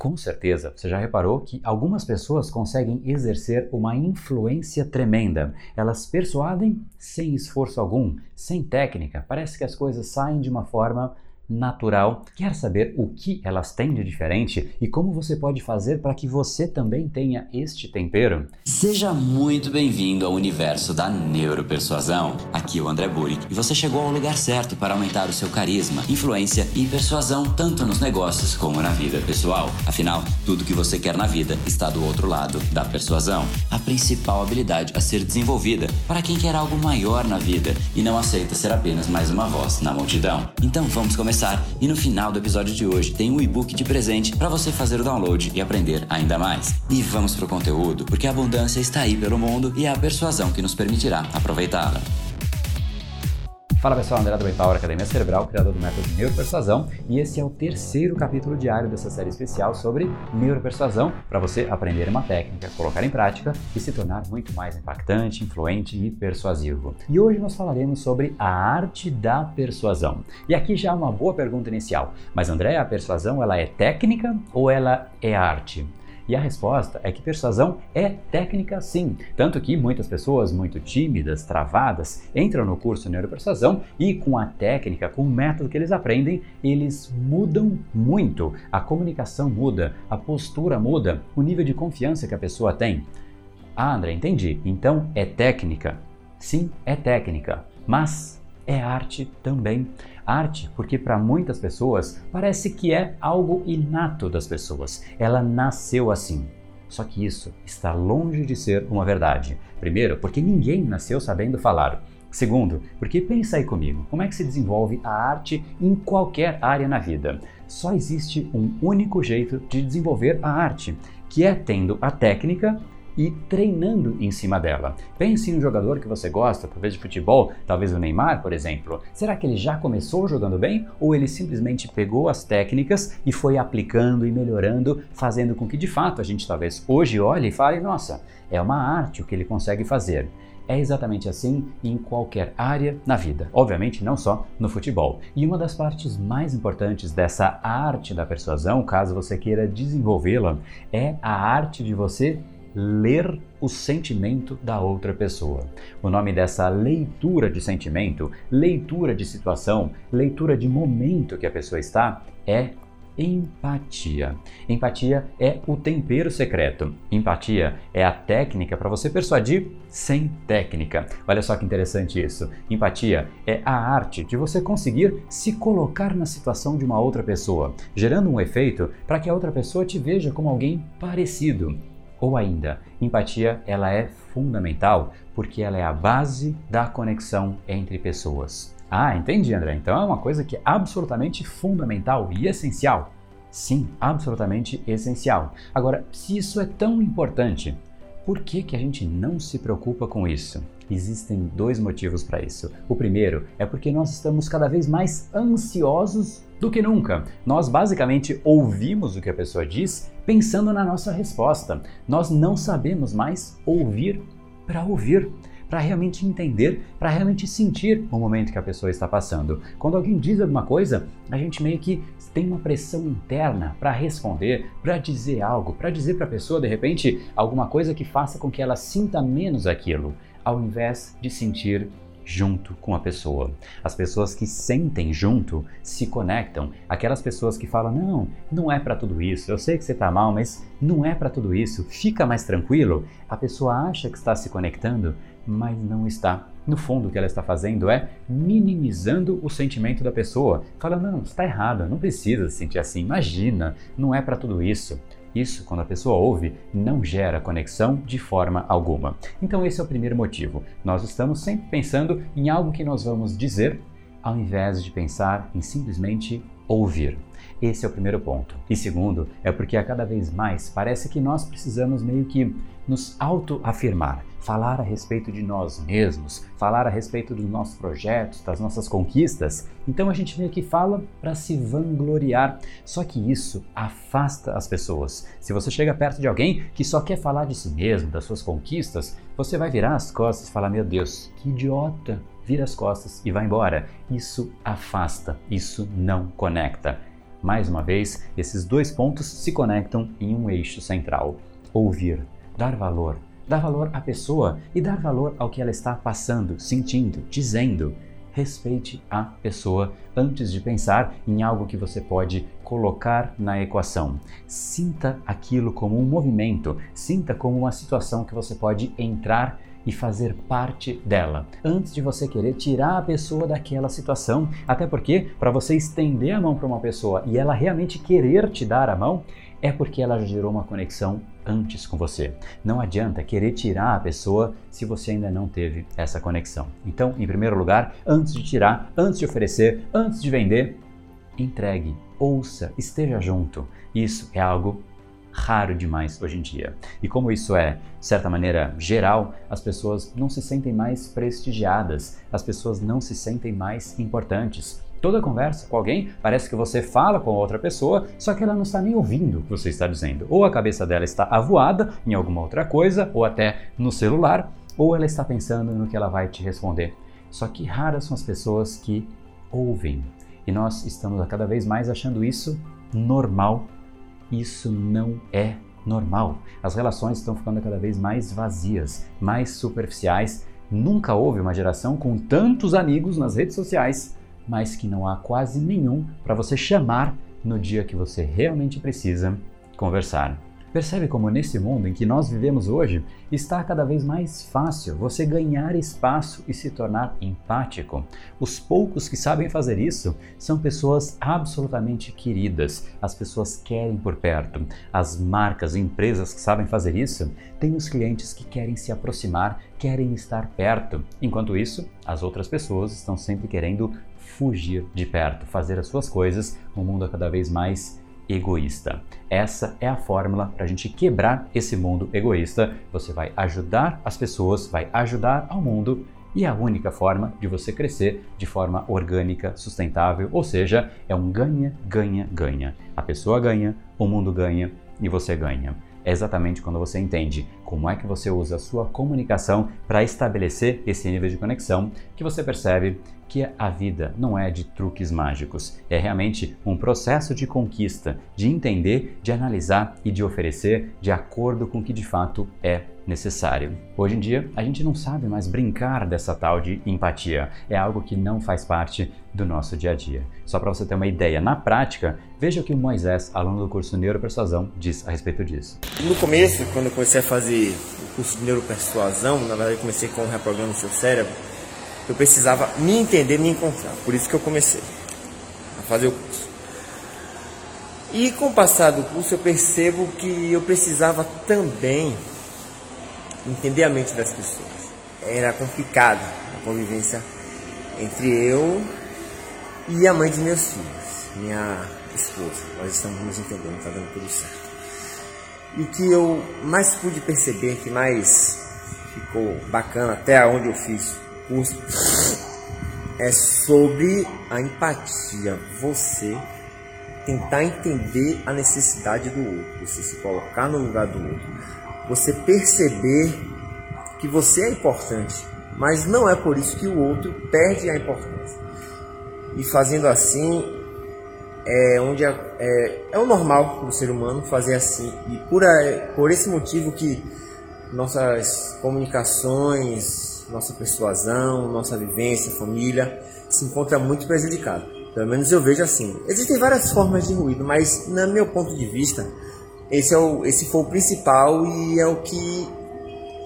Com certeza, você já reparou que algumas pessoas conseguem exercer uma influência tremenda. Elas persuadem sem esforço algum, sem técnica. Parece que as coisas saem de uma forma natural. Quer saber o que elas têm de diferente e como você pode fazer para que você também tenha este tempero? Seja muito bem-vindo ao universo da neuropersuasão. Aqui é o André Burick e você chegou ao lugar certo para aumentar o seu carisma, influência e persuasão tanto nos negócios como na vida pessoal. Afinal, tudo que você quer na vida está do outro lado da persuasão, a principal habilidade a ser desenvolvida para quem quer algo maior na vida e não aceita ser apenas mais uma voz na multidão. Então vamos começar começar. E no final do episódio de hoje tem um e-book de presente para você fazer o download e aprender ainda mais. E vamos pro conteúdo, porque a abundância está aí pelo mundo e é a persuasão que nos permitirá aproveitá-la. Fala pessoal, André do Brain Power, Academia Cerebral, criador do método Neuropersuasão, e esse é o terceiro capítulo diário dessa série especial sobre neuropersuasão, para você aprender uma técnica, colocar em prática e se tornar muito mais impactante, influente e persuasivo. E hoje nós falaremos sobre a arte da persuasão. E aqui já uma boa pergunta inicial. Mas André, a persuasão ela é técnica ou ela é arte? E a resposta é que persuasão é técnica sim. Tanto que muitas pessoas muito tímidas, travadas, entram no curso Neuropersuasão e com a técnica, com o método que eles aprendem, eles mudam muito. A comunicação muda, a postura muda, o nível de confiança que a pessoa tem. Ah, André, entendi. Então é técnica. Sim, é técnica. Mas é arte também. Arte, porque para muitas pessoas parece que é algo inato das pessoas. Ela nasceu assim. Só que isso está longe de ser uma verdade. Primeiro, porque ninguém nasceu sabendo falar. Segundo, porque pensa aí comigo, como é que se desenvolve a arte em qualquer área na vida? Só existe um único jeito de desenvolver a arte, que é tendo a técnica e treinando em cima dela. Pense em um jogador que você gosta, talvez de futebol, talvez o Neymar, por exemplo. Será que ele já começou jogando bem ou ele simplesmente pegou as técnicas e foi aplicando e melhorando, fazendo com que de fato a gente talvez hoje olhe e fale: nossa, é uma arte o que ele consegue fazer. É exatamente assim em qualquer área na vida, obviamente não só no futebol. E uma das partes mais importantes dessa arte da persuasão, caso você queira desenvolvê-la, é a arte de você ler o sentimento da outra pessoa. O nome dessa leitura de sentimento, leitura de situação, leitura de momento que a pessoa está é empatia. Empatia é o tempero secreto. Empatia é a técnica para você persuadir sem técnica. Olha só que interessante isso. Empatia é a arte de você conseguir se colocar na situação de uma outra pessoa, gerando um efeito para que a outra pessoa te veja como alguém parecido. Ou ainda, empatia ela é fundamental porque ela é a base da conexão entre pessoas. Ah, entendi, André. Então é uma coisa que é absolutamente fundamental e essencial. Sim, absolutamente essencial. Agora, se isso é tão importante, por que, que a gente não se preocupa com isso? Existem dois motivos para isso. O primeiro é porque nós estamos cada vez mais ansiosos do que nunca. Nós basicamente ouvimos o que a pessoa diz pensando na nossa resposta. Nós não sabemos mais ouvir para ouvir para realmente entender, para realmente sentir o momento que a pessoa está passando. Quando alguém diz alguma coisa, a gente meio que tem uma pressão interna para responder, para dizer algo, para dizer para a pessoa de repente alguma coisa que faça com que ela sinta menos aquilo ao invés de sentir junto com a pessoa. As pessoas que sentem junto se conectam. Aquelas pessoas que falam: "Não, não é para tudo isso. Eu sei que você está mal, mas não é para tudo isso. Fica mais tranquilo". A pessoa acha que está se conectando, mas não está. No fundo, o que ela está fazendo é minimizando o sentimento da pessoa, falando: "Não, está errado, não precisa se sentir assim. Imagina, não é para tudo isso". Isso, quando a pessoa ouve, não gera conexão de forma alguma. Então, esse é o primeiro motivo. Nós estamos sempre pensando em algo que nós vamos dizer, ao invés de pensar em simplesmente ouvir. Esse é o primeiro ponto. E segundo, é porque a cada vez mais parece que nós precisamos meio que nos autoafirmar, falar a respeito de nós mesmos, falar a respeito dos nossos projetos, das nossas conquistas. Então a gente meio que fala para se vangloriar. Só que isso afasta as pessoas. Se você chega perto de alguém que só quer falar de si mesmo, das suas conquistas, você vai virar as costas e falar: Meu Deus, que idiota! Vira as costas e vai embora. Isso afasta, isso não conecta. Mais uma vez, esses dois pontos se conectam em um eixo central: ouvir, dar valor, dar valor à pessoa e dar valor ao que ela está passando, sentindo, dizendo. Respeite a pessoa antes de pensar em algo que você pode colocar na equação. Sinta aquilo como um movimento, sinta como uma situação que você pode entrar e fazer parte dela, antes de você querer tirar a pessoa daquela situação. Até porque, para você estender a mão para uma pessoa e ela realmente querer te dar a mão, é porque ela gerou uma conexão antes com você. Não adianta querer tirar a pessoa se você ainda não teve essa conexão. Então, em primeiro lugar, antes de tirar, antes de oferecer, antes de vender, entregue, ouça, esteja junto. Isso é algo raro demais hoje em dia. E como isso é, de certa maneira, geral, as pessoas não se sentem mais prestigiadas, as pessoas não se sentem mais importantes. Toda conversa com alguém parece que você fala com outra pessoa, só que ela não está nem ouvindo o que você está dizendo. Ou a cabeça dela está avoada em alguma outra coisa, ou até no celular, ou ela está pensando no que ela vai te responder. Só que raras são as pessoas que ouvem. E nós estamos cada vez mais achando isso normal isso não é normal. As relações estão ficando cada vez mais vazias, mais superficiais. Nunca houve uma geração com tantos amigos nas redes sociais, mas que não há quase nenhum para você chamar no dia que você realmente precisa conversar. Percebe como nesse mundo em que nós vivemos hoje está cada vez mais fácil você ganhar espaço e se tornar empático? Os poucos que sabem fazer isso são pessoas absolutamente queridas, as pessoas querem por perto. As marcas e empresas que sabem fazer isso têm os clientes que querem se aproximar, querem estar perto. Enquanto isso, as outras pessoas estão sempre querendo fugir de perto, fazer as suas coisas, um mundo cada vez mais egoísta. Essa é a fórmula para a gente quebrar esse mundo egoísta. Você vai ajudar as pessoas, vai ajudar ao mundo e é a única forma de você crescer de forma orgânica, sustentável, ou seja, é um ganha, ganha, ganha. A pessoa ganha, o mundo ganha e você ganha. É exatamente quando você entende como é que você usa a sua comunicação para estabelecer esse nível de conexão que você percebe que a vida não é de truques mágicos, é realmente um processo de conquista, de entender, de analisar e de oferecer de acordo com o que de fato é necessário. Hoje em dia, a gente não sabe mais brincar dessa tal de empatia. É algo que não faz parte do nosso dia a dia. Só para você ter uma ideia, na prática, veja o que o Moisés, aluno do curso Neuropersuasão, diz a respeito disso. No começo, quando eu comecei a fazer o curso de Neuropersuasão, na verdade eu comecei com o Reprograma Seu Cérebro, eu precisava me entender, me encontrar. Por isso que eu comecei a fazer o curso. E com o passar do curso eu percebo que eu precisava também entender a mente das pessoas. Era complicado a convivência entre eu e a mãe de meus filhos, minha esposa. Nós estamos nos entendendo, está dando tudo certo. E o que eu mais pude perceber, que mais ficou bacana até onde eu fiz curso é sobre a empatia. Você tentar entender a necessidade do outro, você se colocar no lugar do outro, você perceber que você é importante, mas não é por isso que o outro perde a importância. E fazendo assim é onde é, é, o normal do ser humano fazer assim. E por, por esse motivo que nossas comunicações nossa persuasão, nossa vivência, família, se encontra muito prejudicado. Pelo menos eu vejo assim. Existem várias formas de ruído, mas, no meu ponto de vista, esse, é o, esse foi o principal e é o que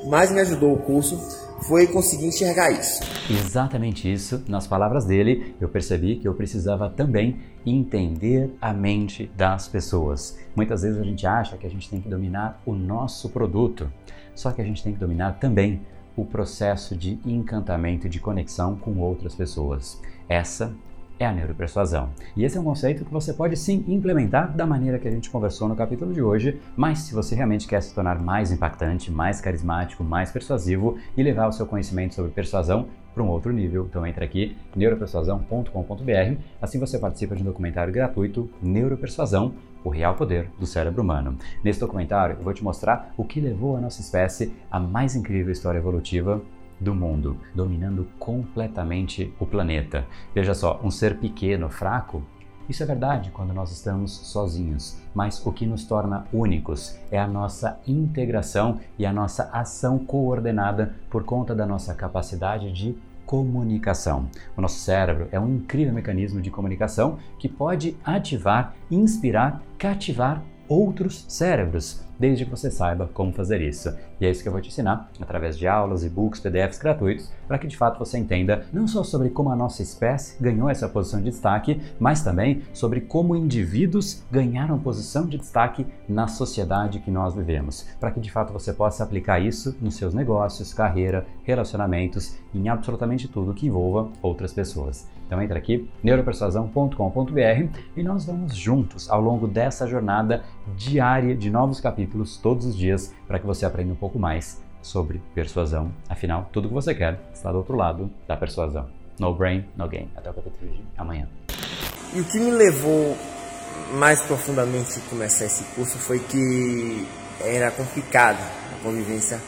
mais me ajudou o curso foi conseguir enxergar isso. Exatamente isso. Nas palavras dele, eu percebi que eu precisava também entender a mente das pessoas. Muitas vezes a gente acha que a gente tem que dominar o nosso produto, só que a gente tem que dominar também o processo de encantamento e de conexão com outras pessoas. Essa é a neuropersuasão. E esse é um conceito que você pode sim implementar da maneira que a gente conversou no capítulo de hoje, mas se você realmente quer se tornar mais impactante, mais carismático, mais persuasivo e levar o seu conhecimento sobre persuasão para um outro nível, então entra aqui neuropersuasão.com.br, assim você participa de um documentário gratuito Neuropersuasão, o real poder do cérebro humano. Nesse documentário eu vou te mostrar o que levou a nossa espécie à mais incrível história evolutiva do mundo, dominando completamente o planeta. Veja só, um ser pequeno, fraco, Isso é verdade quando nós estamos sozinhos, mas o que nos torna únicos é a nossa integração e a nossa ação coordenada por conta da nossa capacidade de comunicação. O nosso cérebro é um incrível mecanismo de comunicação que pode ativar, inspirar, cativar outros cérebros, desde que você saiba como fazer isso. E é isso que eu vou te ensinar através de aulas, e-books, PDFs gratuitos, para que de fato você entenda não só sobre como a nossa espécie ganhou essa posição de destaque, mas também sobre como indivíduos ganharam posição de destaque na sociedade que nós vivemos, para que de fato você possa aplicar isso nos seus negócios, carreira, relacionamentos, em absolutamente tudo que envolva outras pessoas. Então entra aqui, neuropersuasão.com.br e nós vamos juntos ao longo dessa jornada diária de novos capítulos todos os dias para que você aprenda um pouco mais sobre persuasão. Afinal, tudo que você quer está do outro lado da persuasão. No brain, no gain. Até o capítulo de amanhã. E o que me levou mais profundamente a começar esse curso foi que era complicado a convivência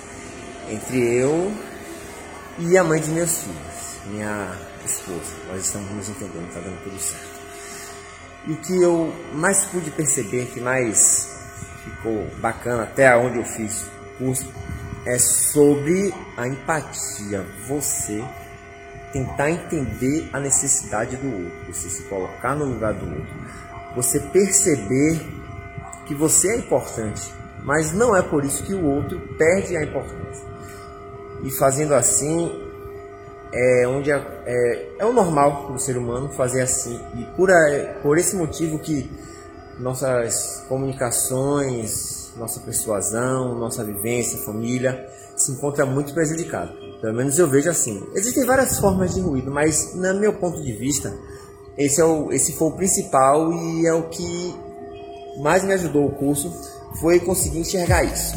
entre eu e a mãe de meus filhos, minha esposa. Nós estamos nos entendendo, está dando tudo certo. E o que eu mais pude perceber, que mais ficou bacana até onde eu fiz o curso, é sobre a empatia. Você tentar entender a necessidade do outro, você se colocar no lugar do outro, você perceber que você é importante, mas não é por isso que o outro perde a importância. E fazendo assim, é onde é, é, é, o normal do ser humano fazer assim. E por, por esse motivo que nossas comunicações, nossa persuasão, nossa vivência, família se encontra muito prejudicada. Pelo menos eu vejo assim. Existem várias formas de ruído, mas no meu ponto de vista, esse, é o, esse foi o principal e é o que mais me ajudou o curso, foi conseguir enxergar isso.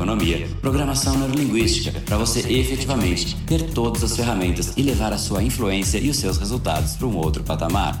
neuroeconomia, programação neurolinguística, para você efetivamente ter todas as ferramentas e levar a sua influência e os seus resultados para um outro patamar.